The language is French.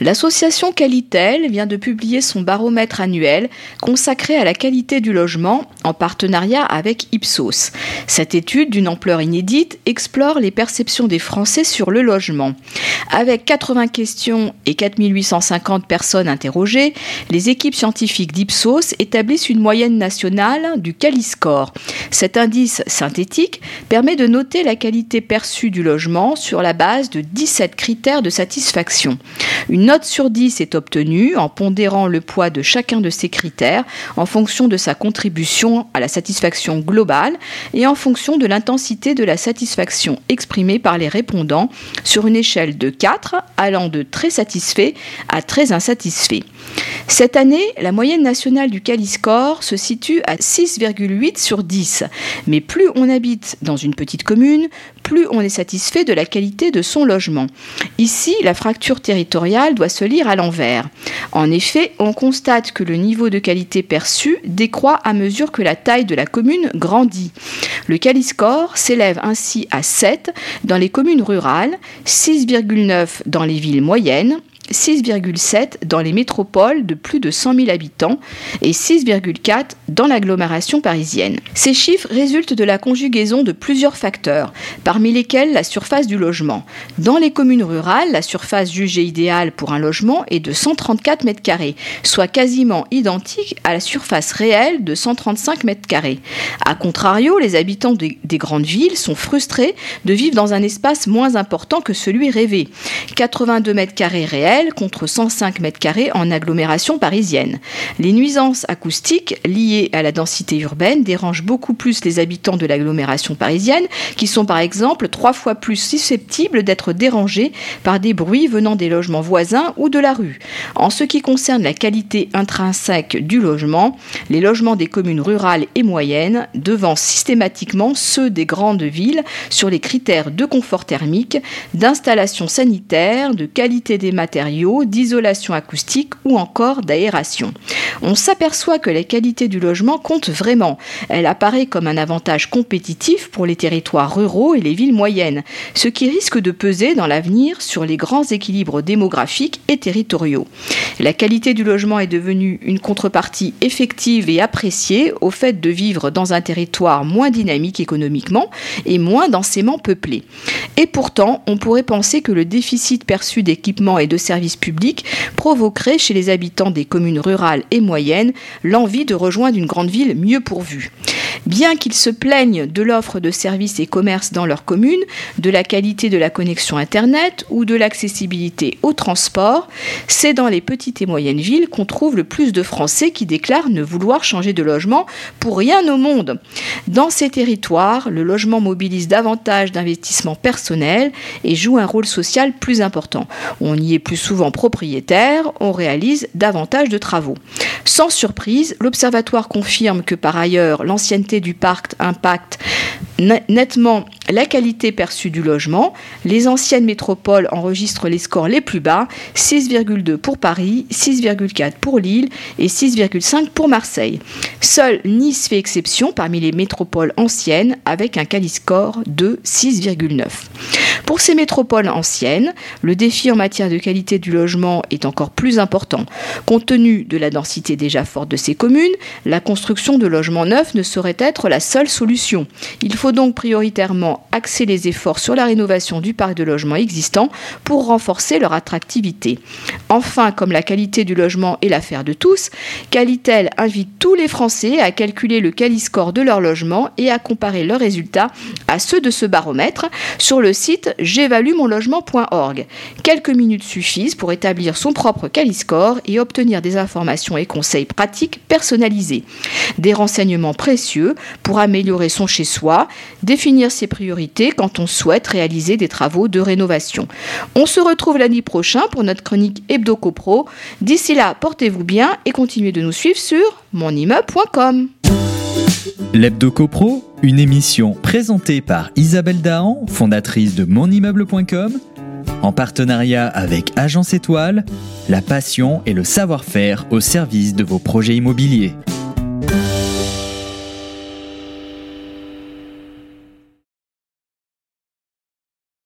L'association Qualitel vient de publier son baromètre annuel consacré à la qualité du logement en partenariat avec Ipsos. Cette étude d'une ampleur inédite explore les perceptions des Français sur le logement. Avec 80 questions et 4850 personnes interrogées, les équipes scientifiques d'Ipsos établissent une moyenne nationale du Caliscore. Cet indice synthétique permet de noter la qualité perçue du logement sur la base de 17 critères de satisfaction. Note sur 10 est obtenue en pondérant le poids de chacun de ces critères en fonction de sa contribution à la satisfaction globale et en fonction de l'intensité de la satisfaction exprimée par les répondants sur une échelle de 4 allant de très satisfait à très insatisfait. Cette année, la moyenne nationale du Caliscore se situe à 6,8 sur 10. Mais plus on habite dans une petite commune, plus on est satisfait de la qualité de son logement. Ici, la fracture territoriale doit se lire à l'envers. En effet, on constate que le niveau de qualité perçu décroît à mesure que la taille de la commune grandit. Le Caliscore s'élève ainsi à 7 dans les communes rurales, 6,9 dans les villes moyennes, 6,7 dans les métropoles de plus de 100 000 habitants et 6,4 dans l'agglomération parisienne. Ces chiffres résultent de la conjugaison de plusieurs facteurs, parmi lesquels la surface du logement. Dans les communes rurales, la surface jugée idéale pour un logement est de 134 m carrés, soit quasiment identique à la surface réelle de 135 m carrés. A contrario, les habitants des, des grandes villes sont frustrés de vivre dans un espace moins important que celui rêvé. 82 m carrés réels contre 105 mètres carrés en agglomération parisienne. Les nuisances acoustiques liées à la densité urbaine dérangent beaucoup plus les habitants de l'agglomération parisienne, qui sont par exemple trois fois plus susceptibles d'être dérangés par des bruits venant des logements voisins ou de la rue. En ce qui concerne la qualité intrinsèque du logement, les logements des communes rurales et moyennes devancent systématiquement ceux des grandes villes sur les critères de confort thermique, d'installation sanitaire, de qualité des matériaux, d'isolation acoustique ou encore d'aération. On s'aperçoit que la qualité du logement compte vraiment. Elle apparaît comme un avantage compétitif pour les territoires ruraux et les villes moyennes, ce qui risque de peser dans l'avenir sur les grands équilibres démographiques et territoriaux. La qualité du logement est devenue une contrepartie effective et appréciée au fait de vivre dans un territoire moins dynamique économiquement et moins densément peuplé. Et pourtant, on pourrait penser que le déficit perçu d'équipements et de services publics provoquerait chez les habitants des communes rurales et moyennes l'envie de rejoindre une grande ville mieux pourvue. Bien qu'ils se plaignent de l'offre de services et commerces dans leur commune, de la qualité de la connexion Internet ou de l'accessibilité au transport, c'est dans les petites et moyennes villes qu'on trouve le plus de Français qui déclarent ne vouloir changer de logement pour rien au monde. Dans ces territoires, le logement mobilise davantage d'investissements personnels et joue un rôle social plus important. On y est plus souvent propriétaire, on réalise davantage de travaux. Sans surprise, l'Observatoire confirme que par ailleurs l'ancienneté du parc impacte nettement la qualité perçue du logement. Les anciennes métropoles enregistrent les scores les plus bas, 6,2 pour Paris, 6,4 pour Lille et 6,5 pour Marseille. Seule Nice fait exception parmi les métropoles anciennes avec un Caliscore de 6,9. Pour ces métropoles anciennes, le défi en matière de qualité du logement est encore plus important. Compte tenu de la densité déjà forte de ces communes, la construction de logements neufs ne saurait être la seule solution. Il faut donc prioritairement axer les efforts sur la rénovation du parc de logements existant pour renforcer leur attractivité. Enfin, comme la qualité du logement est l'affaire de tous, Qualitel invite tous les Français à calculer le Qualiscore de leur logement et à comparer leurs résultats à ceux de ce baromètre sur le site j'évaluemonlogement.org. Quelques minutes suffisent pour établir son propre Qualiscore et obtenir des informations et conseils pratiques personnalisés. Des renseignements précieux pour améliorer son chez-soi, définir ses priorités quand on souhaite réaliser des travaux de rénovation. On se retrouve l'année prochaine pour notre chronique Hebdo CoPro. D'ici là, portez-vous bien et continuez de nous suivre sur monimmeuble.com. L'Hebdo CoPro, une émission présentée par Isabelle Dahan, fondatrice de monimmeuble.com, en partenariat avec Agence Étoile, la passion et le savoir-faire au service de vos projets immobiliers.